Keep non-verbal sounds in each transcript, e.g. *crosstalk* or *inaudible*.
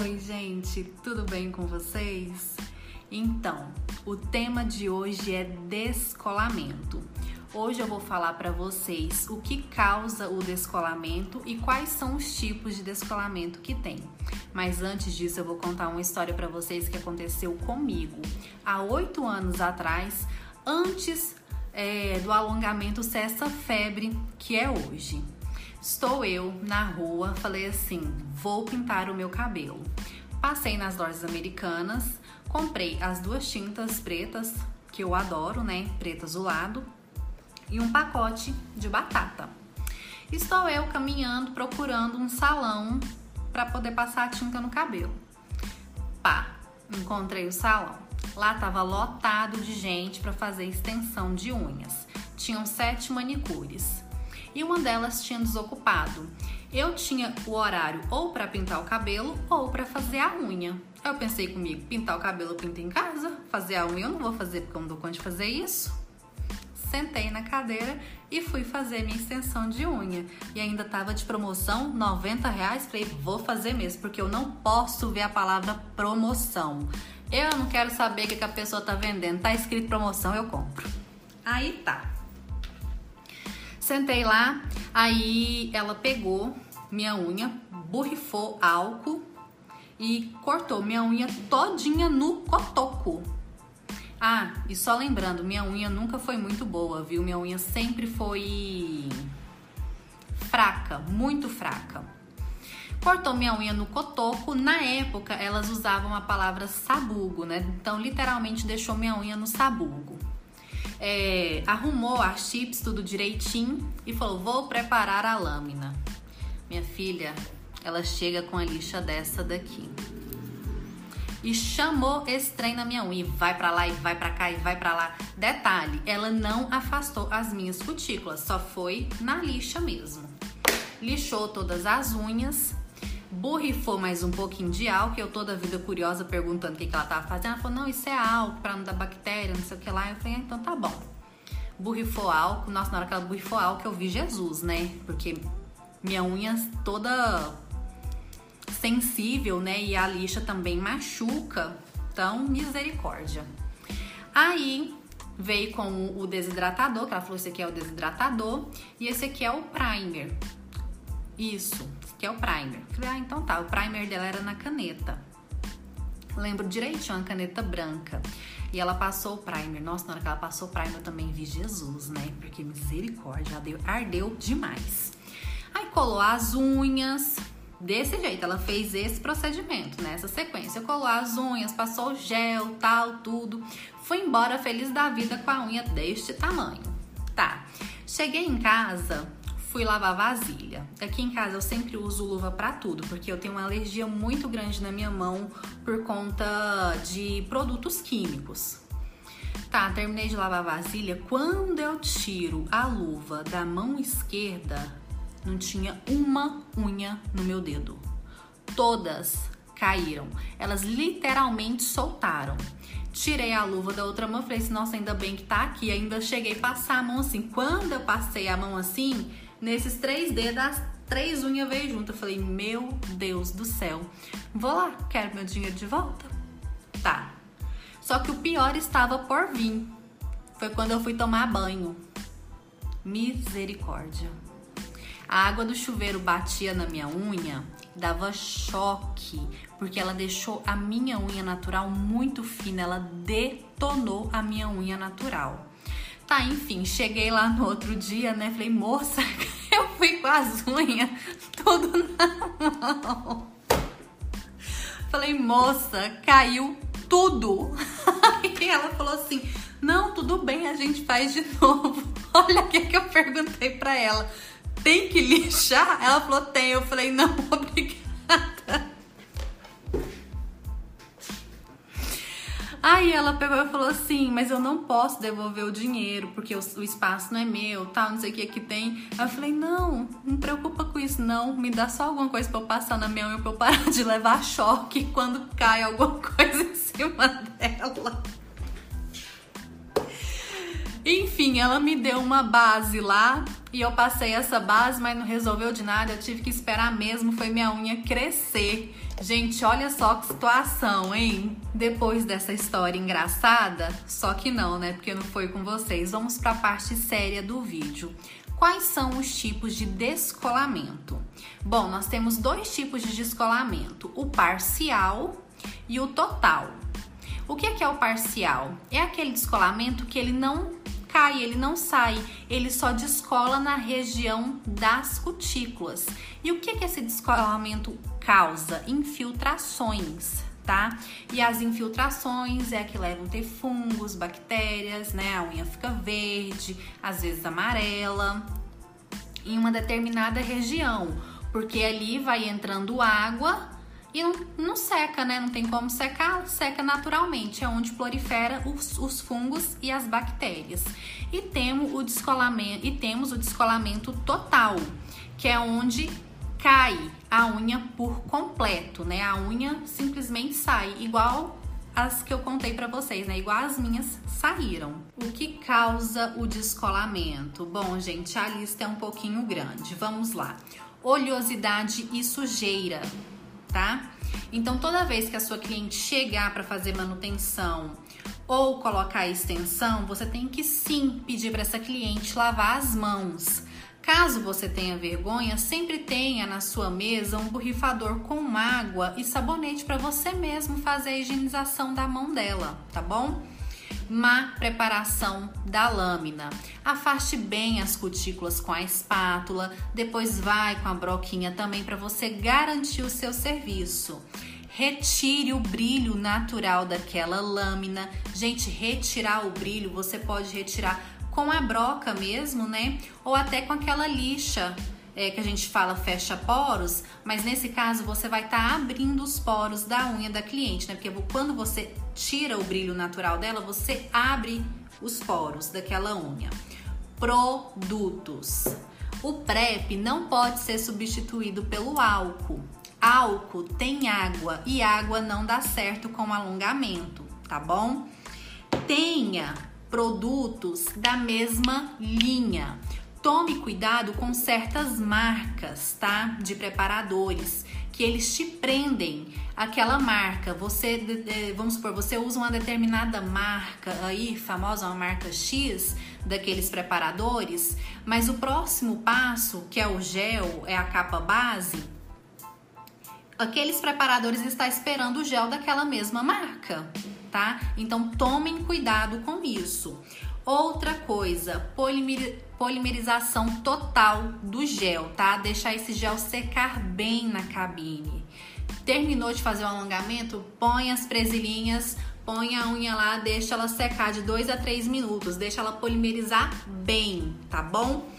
Oi, gente, tudo bem com vocês? Então, o tema de hoje é descolamento. Hoje eu vou falar para vocês o que causa o descolamento e quais são os tipos de descolamento que tem. Mas antes disso, eu vou contar uma história para vocês que aconteceu comigo há oito anos atrás, antes é, do alongamento ser essa febre que é hoje. Estou eu na rua, falei assim: vou pintar o meu cabelo. Passei nas lojas americanas, comprei as duas tintas pretas, que eu adoro, né? Preta azulado, e um pacote de batata. Estou eu caminhando, procurando um salão para poder passar a tinta no cabelo. Pá, encontrei o salão. Lá estava lotado de gente para fazer extensão de unhas. Tinham sete manicures e uma delas tinha desocupado. Eu tinha o horário ou para pintar o cabelo ou para fazer a unha. Eu pensei comigo, pintar o cabelo eu pinto em casa, fazer a unha eu não vou fazer porque eu não dou conta de fazer isso. Sentei na cadeira e fui fazer minha extensão de unha. E ainda tava de promoção, 90 reais. Falei, vou fazer mesmo, porque eu não posso ver a palavra promoção. Eu não quero saber o que a pessoa tá vendendo. Tá escrito promoção, eu compro. Aí tá. Sentei lá, aí ela pegou minha unha, borrifou álcool e cortou minha unha todinha no cotoco. Ah, e só lembrando, minha unha nunca foi muito boa, viu? Minha unha sempre foi fraca, muito fraca. Cortou minha unha no cotoco. Na época, elas usavam a palavra sabugo, né? Então, literalmente deixou minha unha no sabugo é, arrumou as chips tudo direitinho e falou: Vou preparar a lâmina. Minha filha, ela chega com a lixa dessa daqui. E chamou esse trem na minha unha. E vai pra lá, e vai pra cá, e vai pra lá. Detalhe: ela não afastou as minhas cutículas, só foi na lixa mesmo. Lixou todas as unhas borrifou mais um pouquinho de álcool, eu toda a vida curiosa perguntando o que, que ela tava fazendo. Ela falou, não, isso é álcool pra não dar bactéria, não sei o que lá. Eu falei, ah, então tá bom. Borrifou álcool, nossa, na hora que ela borrifou álcool eu vi Jesus, né? Porque minha unha toda sensível, né? E a lixa também machuca. Então, misericórdia. Aí veio com o desidratador, que ela falou: esse aqui é o desidratador, e esse aqui é o primer. Isso, que é o primer. Falei, ah, então tá. O primer dela era na caneta. Lembro direitinho, uma caneta branca. E ela passou o primer. Nossa, na hora que ela passou o primer, eu também vi Jesus, né? Porque misericórdia, ardeu, demais. Aí colou as unhas. Desse jeito, ela fez esse procedimento, nessa né? sequência. Colou as unhas, passou gel, tal, tudo. Fui embora feliz da vida com a unha deste tamanho. Tá. Cheguei em casa, fui lavar vasilha. Aqui em casa eu sempre uso luva para tudo, porque eu tenho uma alergia muito grande na minha mão por conta de produtos químicos. Tá, terminei de lavar vasilha. Quando eu tiro a luva da mão esquerda, não tinha uma unha no meu dedo. Todas caíram. Elas literalmente soltaram. Tirei a luva da outra mão, falei assim, nossa, ainda bem que tá aqui. Ainda cheguei a passar a mão assim. Quando eu passei a mão assim, Nesses três dedos, as três unhas veio junto. Eu falei, meu Deus do céu. Vou lá, quero meu dinheiro de volta. Tá. Só que o pior estava por vir. Foi quando eu fui tomar banho. Misericórdia. A água do chuveiro batia na minha unha, dava choque, porque ela deixou a minha unha natural muito fina, ela detonou a minha unha natural. Tá, enfim, cheguei lá no outro dia, né? Falei, moça, *laughs* eu fui com as unhas tudo na mão. Falei, moça, caiu tudo. Aí *laughs* ela falou assim: não, tudo bem, a gente faz de novo. *laughs* Olha o que, que eu perguntei pra ela. Tem que lixar? Ela falou, tem. Eu falei, não, obrigada. Aí ela pegou e falou assim: Mas eu não posso devolver o dinheiro porque o, o espaço não é meu, tal, não sei o que aqui tem. Aí eu falei: Não, não preocupa com isso, não. Me dá só alguma coisa pra eu passar na minha unha pra eu parar de levar choque quando cai alguma *laughs* coisa em cima dela. Enfim, ela me deu uma base lá e eu passei essa base, mas não resolveu de nada. Eu tive que esperar mesmo, foi minha unha crescer. Gente, olha só que situação, hein? Depois dessa história engraçada, só que não, né? Porque não foi com vocês. Vamos para a parte séria do vídeo. Quais são os tipos de descolamento? Bom, nós temos dois tipos de descolamento: o parcial e o total. O que é, que é o parcial? É aquele descolamento que ele não cai, ele não sai, ele só descola na região das cutículas. E o que, que esse descolamento causa? Infiltrações. Tá? E as infiltrações é que levam a ter fungos, bactérias, né? A unha fica verde, às vezes amarela, em uma determinada região, porque ali vai entrando água e não, não, seca, né? Não tem como secar, seca naturalmente, é onde prolifera os, os fungos e as bactérias. E temos o descolamento e temos o descolamento total, que é onde cai a unha por completo, né? A unha simplesmente sai, igual as que eu contei para vocês, né? Igual as minhas saíram. O que causa o descolamento? Bom, gente, a lista é um pouquinho grande. Vamos lá. Oleosidade e sujeira tá? Então, toda vez que a sua cliente chegar para fazer manutenção ou colocar a extensão, você tem que sim pedir para essa cliente lavar as mãos. Caso você tenha vergonha, sempre tenha na sua mesa um borrifador com água e sabonete para você mesmo fazer a higienização da mão dela, tá bom? Má preparação da lâmina. Afaste bem as cutículas com a espátula, depois vai com a broquinha também para você garantir o seu serviço. Retire o brilho natural daquela lâmina. Gente, retirar o brilho você pode retirar com a broca mesmo, né? Ou até com aquela lixa é, que a gente fala fecha poros, mas nesse caso você vai estar tá abrindo os poros da unha da cliente, né? Porque quando você tira o brilho natural dela, você abre os poros daquela unha. Produtos. O PrEP não pode ser substituído pelo álcool. Álcool tem água e água não dá certo com alongamento, tá bom? Tenha produtos da mesma linha. Tome cuidado com certas marcas, tá? De preparadores que eles te prendem aquela marca. Você, vamos supor, você usa uma determinada marca aí, famosa, uma marca X daqueles preparadores, mas o próximo passo, que é o gel, é a capa base, aqueles preparadores está esperando o gel daquela mesma marca, tá? Então tomem cuidado com isso. Outra coisa, polimerização total do gel, tá? Deixar esse gel secar bem na cabine. Terminou de fazer o alongamento? Põe as presilhinhas, põe a unha lá, deixa ela secar de 2 a 3 minutos, deixa ela polimerizar bem, tá bom?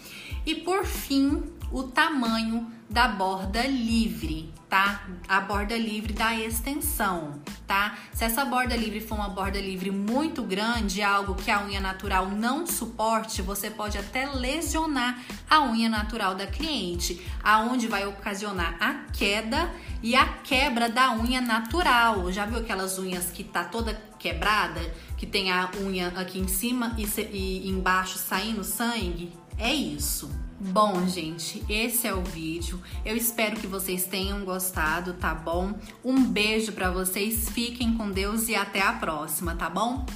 E por fim, o tamanho da borda livre, tá? A borda livre da extensão, tá? Se essa borda livre for uma borda livre muito grande, algo que a unha natural não suporte, você pode até lesionar a unha natural da cliente, aonde vai ocasionar a queda e a quebra da unha natural. Já viu aquelas unhas que tá toda quebrada, que tem a unha aqui em cima e, e embaixo saindo sangue? É isso. Bom, gente, esse é o vídeo. Eu espero que vocês tenham gostado, tá bom? Um beijo para vocês, fiquem com Deus e até a próxima, tá bom?